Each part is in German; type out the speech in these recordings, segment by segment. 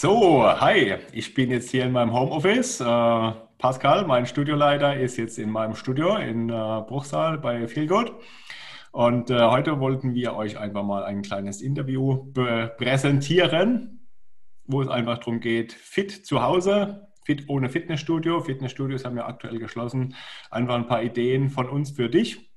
So, hi, ich bin jetzt hier in meinem Homeoffice. Äh, Pascal, mein Studioleiter, ist jetzt in meinem Studio in äh, Bruchsal bei Feelgood. Und äh, heute wollten wir euch einfach mal ein kleines Interview präsentieren, wo es einfach darum geht, fit zu Hause, fit ohne Fitnessstudio. Fitnessstudios haben ja aktuell geschlossen. Einfach ein paar Ideen von uns für dich.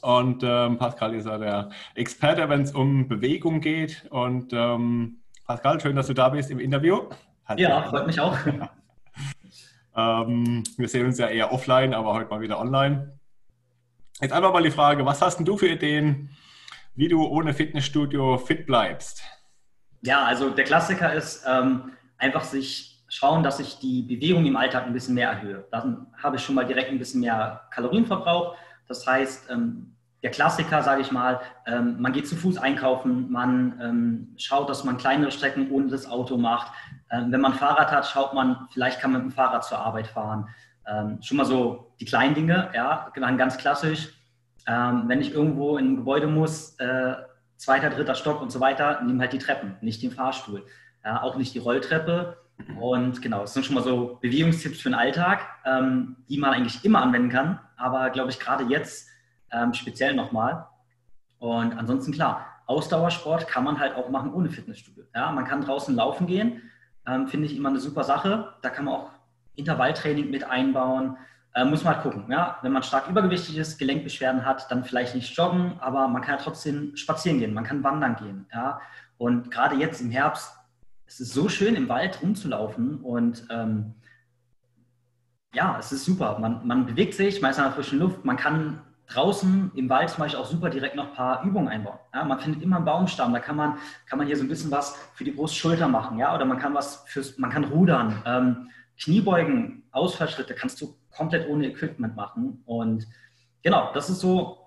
Und ähm, Pascal ist ja der Experte, wenn es um Bewegung geht. Und ähm, Pascal, schön, dass du da bist im Interview. Hat ja, freut mich auch. ähm, wir sehen uns ja eher offline, aber heute mal wieder online. Jetzt einfach mal die Frage, was hast denn du für Ideen, wie du ohne Fitnessstudio fit bleibst? Ja, also der Klassiker ist ähm, einfach sich schauen, dass ich die Bewegung im Alltag ein bisschen mehr erhöhe. Dann habe ich schon mal direkt ein bisschen mehr Kalorienverbrauch. Das heißt, ähm, der Klassiker, sage ich mal, ähm, man geht zu Fuß einkaufen, man ähm, schaut, dass man kleinere Strecken ohne das Auto macht. Ähm, wenn man Fahrrad hat, schaut man, vielleicht kann man mit dem Fahrrad zur Arbeit fahren. Ähm, schon mal so die kleinen Dinge, ja, ganz klassisch. Ähm, wenn ich irgendwo in ein Gebäude muss, äh, zweiter, dritter Stock und so weiter, nehmen halt die Treppen, nicht den Fahrstuhl, ja, auch nicht die Rolltreppe. Und genau, das sind schon mal so Bewegungstipps für den Alltag, ähm, die man eigentlich immer anwenden kann. Aber glaube ich, gerade jetzt ähm, speziell nochmal. Und ansonsten klar, Ausdauersport kann man halt auch machen ohne Fitnessstudio. Ja, man kann draußen laufen gehen, ähm, finde ich immer eine super Sache. Da kann man auch Intervalltraining mit einbauen. Äh, muss man halt gucken. Ja? Wenn man stark übergewichtig ist, Gelenkbeschwerden hat, dann vielleicht nicht joggen, aber man kann ja trotzdem spazieren gehen, man kann wandern gehen. Ja? Und gerade jetzt im Herbst, es ist so schön im Wald rumzulaufen und ähm, ja, es ist super. Man, man bewegt sich, man ist in der frischen Luft, man kann draußen im Wald zum Beispiel auch super direkt noch ein paar Übungen einbauen. Ja, man findet immer einen Baumstamm, da kann man, kann man hier so ein bisschen was für die Brustschulter machen, ja, oder man kann was fürs, man kann rudern, ähm, Kniebeugen, Ausfallschritte kannst du komplett ohne Equipment machen. Und genau, das ist so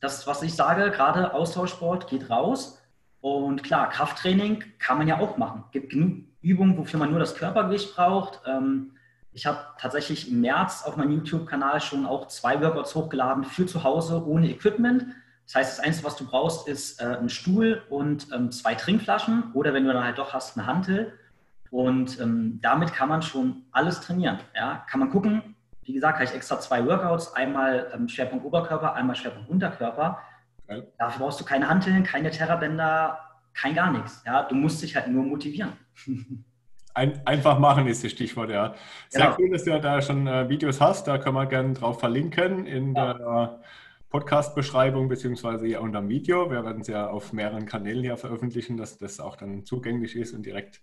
das, was ich sage, gerade Austauschsport geht raus. Und klar, Krafttraining kann man ja auch machen. Es gibt genug Übungen, wofür man nur das Körpergewicht braucht. Ähm, ich habe tatsächlich im März auf meinem YouTube-Kanal schon auch zwei Workouts hochgeladen für zu Hause ohne Equipment. Das heißt, das Einzige, was du brauchst, ist äh, ein Stuhl und ähm, zwei Trinkflaschen oder wenn du dann halt doch hast, eine Hantel. Und ähm, damit kann man schon alles trainieren. Ja? Kann man gucken, wie gesagt, habe ich extra zwei Workouts, einmal ähm, Schwerpunkt Oberkörper, einmal Schwerpunkt Unterkörper. Okay. Dafür brauchst du keine Hanteln, keine Terrabänder, kein gar nichts. Ja? Du musst dich halt nur motivieren. Ein, einfach machen ist das Stichwort, ja. Sehr genau. cool, dass du da schon äh, Videos hast. Da können wir gerne drauf verlinken in ja. der Podcast-Beschreibung beziehungsweise hier unter dem Video. Wir werden es ja auf mehreren Kanälen hier veröffentlichen, dass das auch dann zugänglich ist und direkt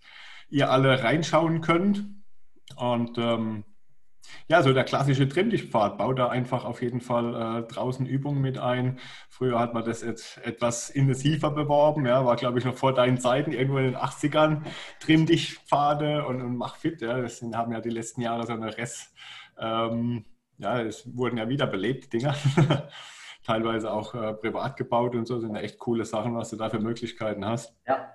ihr alle reinschauen könnt. Und ähm, ja, so der klassische Trimmdichtpfad baut da einfach auf jeden Fall äh, draußen Übungen mit ein. Früher hat man das jetzt etwas intensiver beworben, ja, war glaube ich noch vor deinen Zeiten, irgendwo in den 80ern, Trimmdichtpfade und, und Mach fit, ja, das sind, haben ja die letzten Jahre so eine Rest, ähm, ja, es wurden ja wieder belebt, Dinger. Teilweise auch äh, privat gebaut und so, sind echt coole Sachen, was du da für Möglichkeiten hast. Ja.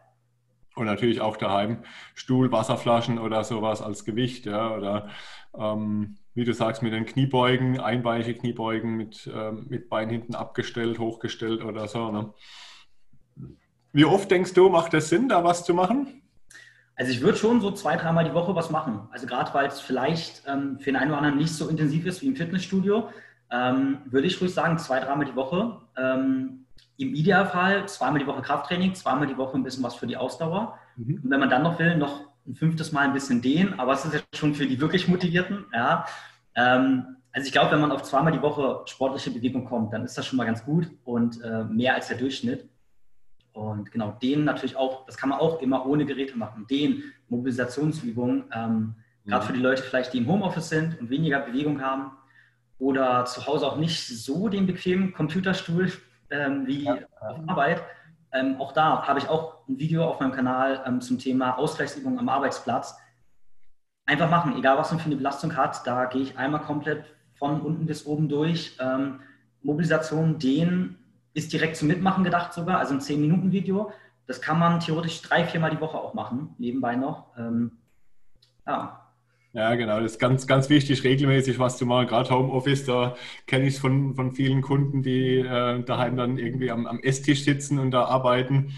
Und natürlich auch daheim Stuhl, Wasserflaschen oder sowas als Gewicht, ja, oder ähm, wie du sagst, mit den Kniebeugen, einbeinige Kniebeugen mit, ähm, mit Bein hinten abgestellt, hochgestellt oder so. Ne? Wie oft denkst du, macht es Sinn, da was zu machen? Also ich würde schon so zwei, dreimal die Woche was machen. Also gerade weil es vielleicht ähm, für den einen oder anderen nicht so intensiv ist wie im Fitnessstudio, ähm, würde ich ruhig sagen, zwei, dreimal die Woche. Im Idealfall zweimal die Woche Krafttraining, zweimal die Woche ein bisschen was für die Ausdauer. Mhm. Und wenn man dann noch will, noch ein fünftes Mal ein bisschen dehnen, aber es ist ja schon für die wirklich Motivierten. Ja. Ähm, also ich glaube, wenn man auf zweimal die Woche sportliche Bewegung kommt, dann ist das schon mal ganz gut und äh, mehr als der Durchschnitt. Und genau, dehnen natürlich auch, das kann man auch immer ohne Geräte machen. Dehnen, Mobilisationsübungen, ähm, mhm. gerade für die Leute vielleicht, die im Homeoffice sind und weniger Bewegung haben oder zu Hause auch nicht so den bequemen Computerstuhl ähm, wie ja. auf Arbeit ähm, auch da habe ich auch ein Video auf meinem Kanal ähm, zum Thema Ausgleichsübungen am Arbeitsplatz. Einfach machen, egal was man für eine Belastung hat, da gehe ich einmal komplett von unten bis oben durch. Ähm, Mobilisation, Dehnen ist direkt zum Mitmachen gedacht sogar, also ein 10-Minuten-Video. Das kann man theoretisch drei, viermal die Woche auch machen, nebenbei noch. Ähm, ja, ja, genau. Das ist ganz, ganz wichtig, regelmäßig was zu machen. Gerade Homeoffice, da kenne ich es von, von vielen Kunden, die äh, daheim dann irgendwie am, am Esstisch sitzen und da arbeiten.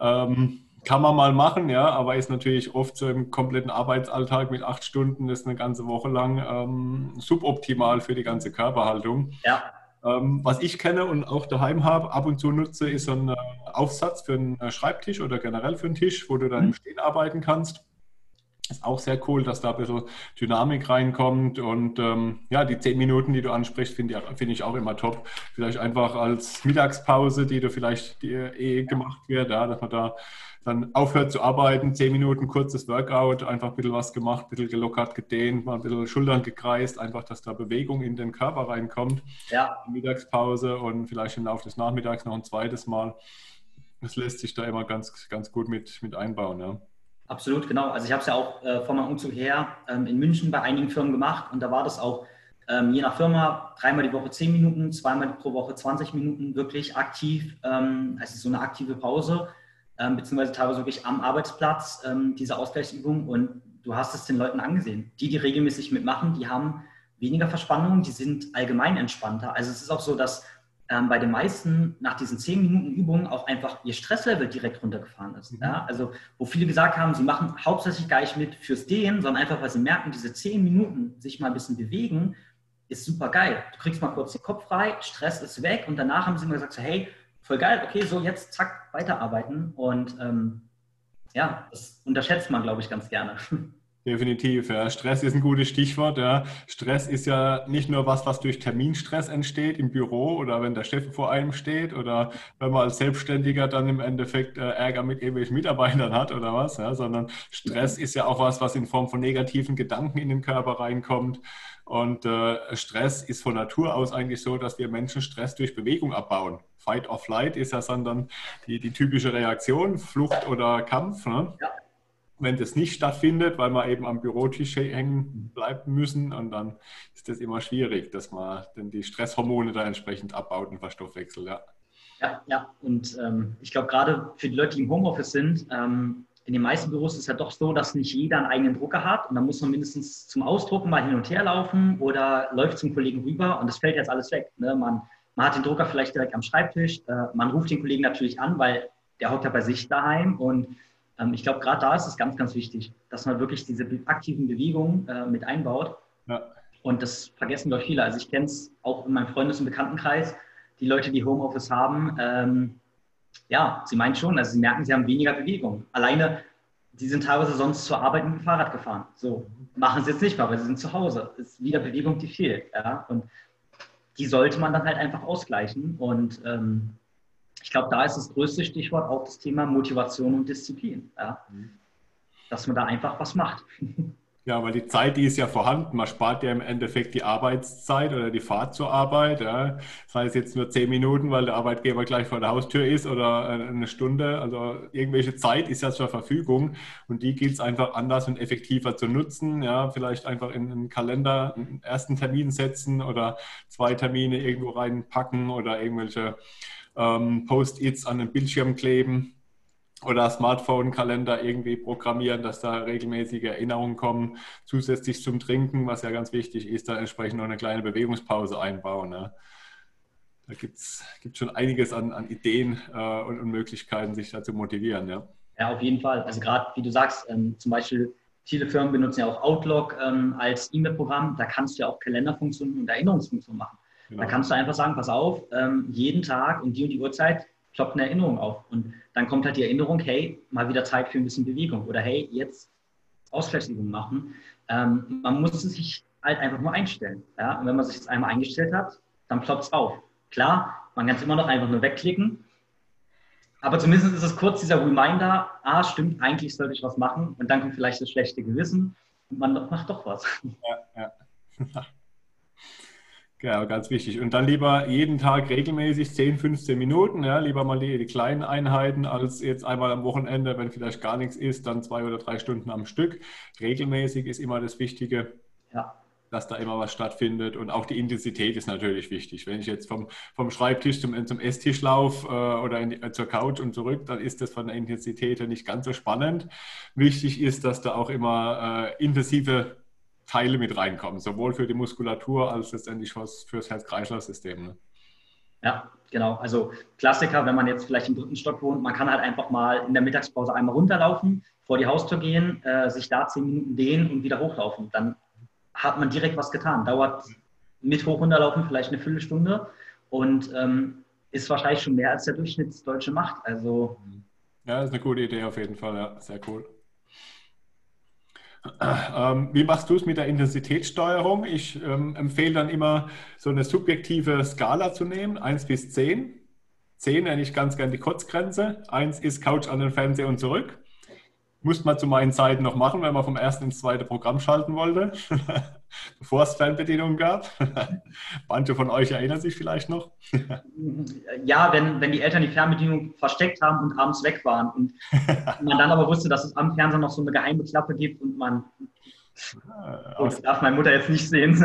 Ähm, Kann man mal machen, ja, aber ist natürlich oft so im kompletten Arbeitsalltag mit acht Stunden, das ist eine ganze Woche lang ähm, suboptimal für die ganze Körperhaltung. Ja. Ähm, was ich kenne und auch daheim habe, ab und zu nutze, ist so ein äh, Aufsatz für einen äh, Schreibtisch oder generell für einen Tisch, wo du dann mhm. im Stehen arbeiten kannst. Ist auch sehr cool, dass da ein bisschen Dynamik reinkommt. Und ähm, ja, die zehn Minuten, die du ansprichst, finde ich, find ich auch immer top. Vielleicht einfach als Mittagspause, die du vielleicht die eh gemacht wird, ja, dass man da dann aufhört zu arbeiten, zehn Minuten kurzes Workout, einfach ein bisschen was gemacht, ein bisschen gelockert, gedehnt, mal ein bisschen Schultern gekreist, einfach, dass da Bewegung in den Körper reinkommt. Ja. Mittagspause und vielleicht im Laufe des Nachmittags noch ein zweites Mal. Das lässt sich da immer ganz, ganz gut mit, mit einbauen. Ja. Absolut, genau. Also ich habe es ja auch äh, vor meinem Umzug her ähm, in München bei einigen Firmen gemacht und da war das auch ähm, je nach Firma dreimal die Woche 10 Minuten, zweimal pro Woche 20 Minuten wirklich aktiv, ähm, also so eine aktive Pause, ähm, beziehungsweise teilweise wirklich am Arbeitsplatz ähm, diese Ausgleichsübung und du hast es den Leuten angesehen. Die, die regelmäßig mitmachen, die haben weniger Verspannung, die sind allgemein entspannter. Also es ist auch so, dass ähm, bei den meisten nach diesen zehn Minuten Übungen auch einfach ihr Stresslevel direkt runtergefahren ist. Mhm. Ja? Also wo viele gesagt haben, sie machen hauptsächlich gar nicht mit fürs Dehnen, sondern einfach, weil sie merken, diese zehn Minuten sich mal ein bisschen bewegen, ist super geil. Du kriegst mal kurz den Kopf frei, Stress ist weg und danach haben sie immer gesagt, so, hey, voll geil, okay, so jetzt zack, weiterarbeiten. Und ähm, ja, das unterschätzt man, glaube ich, ganz gerne. Definitiv, ja. Stress ist ein gutes Stichwort. Ja. Stress ist ja nicht nur was, was durch Terminstress entsteht im Büro oder wenn der Chef vor einem steht oder wenn man als Selbstständiger dann im Endeffekt äh, Ärger mit irgendwelchen Mitarbeitern hat oder was, ja, sondern Stress ist ja auch was, was in Form von negativen Gedanken in den Körper reinkommt. Und äh, Stress ist von Natur aus eigentlich so, dass wir Menschen Stress durch Bewegung abbauen. Fight or Flight ist ja dann die, die typische Reaktion, Flucht oder Kampf. Ne? Ja wenn das nicht stattfindet, weil wir eben am Bürotisch hängen bleiben müssen. Und dann ist das immer schwierig, dass man dann die Stresshormone da entsprechend abbaut und verstoffwechselt. Ja, ja, ja. und ähm, ich glaube, gerade für die Leute, die im Homeoffice sind, ähm, in den meisten Büros ist es ja doch so, dass nicht jeder einen eigenen Drucker hat und dann muss man mindestens zum Ausdrucken mal hin und her laufen oder läuft zum Kollegen rüber und das fällt jetzt alles weg. Ne? Man, man hat den Drucker vielleicht direkt am Schreibtisch, äh, man ruft den Kollegen natürlich an, weil der hockt ja bei sich daheim und ähm, ich glaube, gerade da ist es ganz, ganz wichtig, dass man wirklich diese aktiven Bewegungen äh, mit einbaut. Ja. Und das vergessen doch viele. Also ich kenne es auch in meinem Freundes- und Bekanntenkreis, die Leute, die Homeoffice haben, ähm, ja, sie meinen schon, also sie merken, sie haben weniger Bewegung. Alleine, sie sind teilweise sonst zur Arbeit mit dem Fahrrad gefahren. So, machen sie jetzt nicht mehr, weil sie sind zu Hause. Es ist wieder Bewegung, die fehlt. Ja? Und die sollte man dann halt einfach ausgleichen. Und ähm, ich glaube, da ist das größte Stichwort auch das Thema Motivation und Disziplin. Ja? Mhm. Dass man da einfach was macht. Ja, weil die Zeit, die ist ja vorhanden. Man spart ja im Endeffekt die Arbeitszeit oder die Fahrt zur Arbeit. Ja. Das heißt jetzt nur zehn Minuten, weil der Arbeitgeber gleich vor der Haustür ist oder eine Stunde. Also irgendwelche Zeit ist ja zur Verfügung und die gilt es einfach anders und effektiver zu nutzen. Ja, vielleicht einfach in einen Kalender einen ersten Termin setzen oder zwei Termine irgendwo reinpacken oder irgendwelche ähm, Post-its an den Bildschirm kleben oder Smartphone-Kalender irgendwie programmieren, dass da regelmäßige Erinnerungen kommen, zusätzlich zum Trinken, was ja ganz wichtig ist, da entsprechend noch eine kleine Bewegungspause einbauen. Ne? Da gibt es schon einiges an, an Ideen äh, und, und, Möglichkeiten, sich da zu motivieren. Ja, ja auf jeden Fall. Also gerade, wie du sagst, ähm, zum Beispiel viele Firmen benutzen ja auch Outlook ähm, als E-Mail-Programm. Da kannst du ja auch Kalenderfunktionen und Erinnerungsfunktionen machen. Genau. Da kannst du einfach sagen, pass auf, ähm, jeden Tag um die und die Uhrzeit ploppt eine Erinnerung auf. Und dann kommt halt die Erinnerung, hey, mal wieder Zeit für ein bisschen Bewegung. Oder hey, jetzt Ausgleichsübungen machen. Ähm, man muss sich halt einfach nur einstellen. Ja? Und wenn man sich jetzt einmal eingestellt hat, dann ploppt es auf. Klar, man kann es immer noch einfach nur wegklicken. Aber zumindest ist es kurz dieser Reminder, ah, stimmt, eigentlich sollte ich was machen. Und dann kommt vielleicht das schlechte Gewissen und man macht doch was. Ja, ja. Genau, ganz wichtig. Und dann lieber jeden Tag regelmäßig 10, 15 Minuten, ja, lieber mal die, die, kleinen Einheiten, als jetzt einmal am Wochenende, wenn vielleicht gar nichts ist, dann zwei oder drei Stunden am Stück. Regelmäßig ist immer das Wichtige. Ja. Dass da immer was stattfindet und auch die Intensität ist natürlich wichtig. Wenn ich jetzt vom, vom Schreibtisch zum, zum Esstisch laufe äh, oder die, zur Couch und zurück, dann ist das von der Intensität her nicht ganz so spannend. Wichtig ist, dass da auch immer äh, intensive Teile mit reinkommen, sowohl für die Muskulatur als letztendlich fürs, fürs Herz-Kreislauf-System. Ne? Ja, Genau, also Klassiker, wenn man jetzt vielleicht im dritten Stock wohnt, man kann halt einfach mal in der Mittagspause einmal runterlaufen, vor die Haustür gehen, äh, sich da zehn Minuten dehnen und wieder hochlaufen. Dann hat man direkt was getan. Dauert mit hoch runterlaufen vielleicht eine Viertelstunde und ähm, ist wahrscheinlich schon mehr als der Durchschnittsdeutsche macht. Also ja, ist eine gute Idee auf jeden Fall. Ja, sehr cool. Ähm, wie machst du es mit der Intensitätssteuerung? Ich ähm, empfehle dann immer, so eine subjektive Skala zu nehmen, 1 bis 10. 10 nenne ich ganz gern die Kurzgrenze. 1 ist Couch an den Fernseher und zurück. Musste man zu meinen Zeiten noch machen, wenn man vom ersten ins zweite Programm schalten wollte, bevor es Fernbedienungen gab. Manche von euch erinnern sich vielleicht noch. ja, wenn, wenn die Eltern die Fernbedienung versteckt haben und abends weg waren und man dann aber wusste, dass es am Fernseher noch so eine geheime Klappe gibt und man. Oh, das darf meine Mutter jetzt nicht sehen.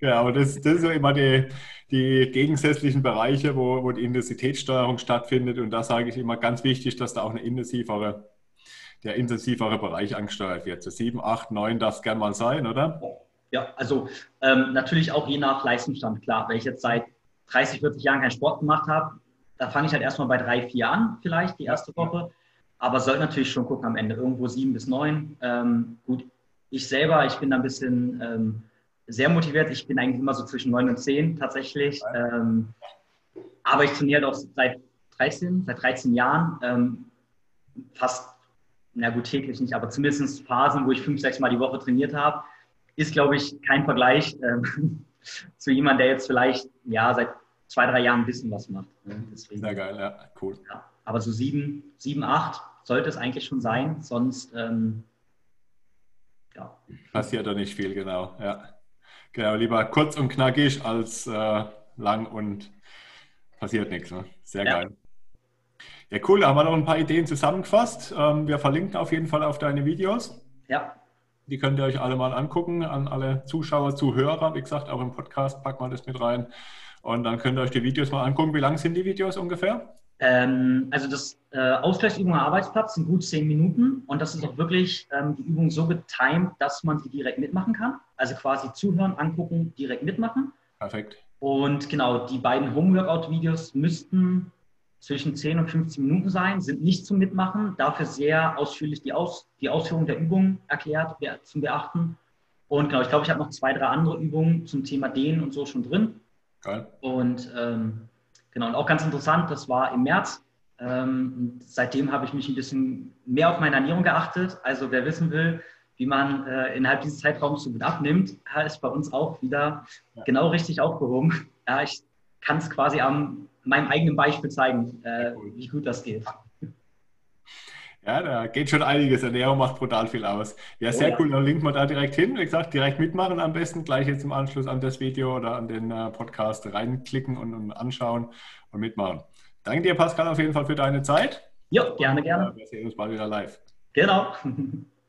ja, aber das, das ist ja immer die, die gegensätzlichen Bereiche, wo, wo die Intensitätssteuerung stattfindet. Und da sage ich immer ganz wichtig, dass da auch eine intensivere, der intensivere Bereich angesteuert wird. So 7, 8, 9 darf es gerne mal sein, oder? Ja, also ähm, natürlich auch je nach Leistungsstand, klar. Wenn ich jetzt seit 30, 40 Jahren keinen Sport gemacht habe, da fange ich halt erstmal bei 3, 4 an, vielleicht die erste Woche. Aber sollte natürlich schon gucken am Ende, irgendwo 7 bis 9. Ähm, gut, ich selber, ich bin da ein bisschen ähm, sehr motiviert. Ich bin eigentlich immer so zwischen 9 und 10 tatsächlich. Ähm, aber ich trainiere halt auch seit 13, seit 13 Jahren. Ähm, fast, na gut, täglich nicht, aber zumindest Phasen, wo ich fünf, sechs Mal die Woche trainiert habe, ist, glaube ich, kein Vergleich ähm, zu jemandem, der jetzt vielleicht ja, seit zwei, drei Jahren ein bisschen was macht. Ne? Deswegen, Sehr geil, ja, cool. Ja, aber so sieben, sieben, acht sollte es eigentlich schon sein, sonst ähm, ja. passiert da nicht viel, genau. Ja. Genau, lieber kurz und knackig als äh, lang und passiert nichts. Ne? Sehr ja. geil. Ja, cool. Da haben wir noch ein paar Ideen zusammengefasst. Ähm, wir verlinken auf jeden Fall auf deine Videos. Ja. Die könnt ihr euch alle mal angucken, an alle Zuschauer, Zuhörer. Wie gesagt, auch im Podcast packen wir das mit rein. Und dann könnt ihr euch die Videos mal angucken. Wie lang sind die Videos ungefähr? Ähm, also das äh, Ausgleichsübung am Arbeitsplatz sind gut zehn Minuten und das ist auch wirklich ähm, die Übung so getimed, dass man sie direkt mitmachen kann. Also quasi zuhören, angucken, direkt mitmachen. Perfekt. Und genau, die beiden Homeworkout-Videos müssten zwischen 10 und 15 Minuten sein, sind nicht zum Mitmachen, dafür sehr ausführlich die, Aus, die Ausführung der Übung erklärt, zum Beachten. Und genau, ich glaube, ich habe noch zwei, drei andere Übungen zum Thema Dehnen und so schon drin. Geil. Und ähm, Genau, und auch ganz interessant, das war im März. Ähm, seitdem habe ich mich ein bisschen mehr auf meine Ernährung geachtet. Also wer wissen will, wie man äh, innerhalb dieses Zeitraums so gut abnimmt, ist bei uns auch wieder ja. genau richtig aufgehoben. Ja, ich kann es quasi an meinem eigenen Beispiel zeigen, äh, wie gut das geht. Ja, da geht schon einiges. Ernährung macht brutal viel aus. Ja, sehr oh, ja. cool. Dann linken wir da direkt hin. Wie gesagt, direkt mitmachen am besten. Gleich jetzt im Anschluss an das Video oder an den äh, Podcast reinklicken und, und, anschauen und mitmachen. Danke dir, Pascal, auf jeden Fall für deine Zeit. Ja, gerne, gerne. wir sehen uns bald wieder live. Genau.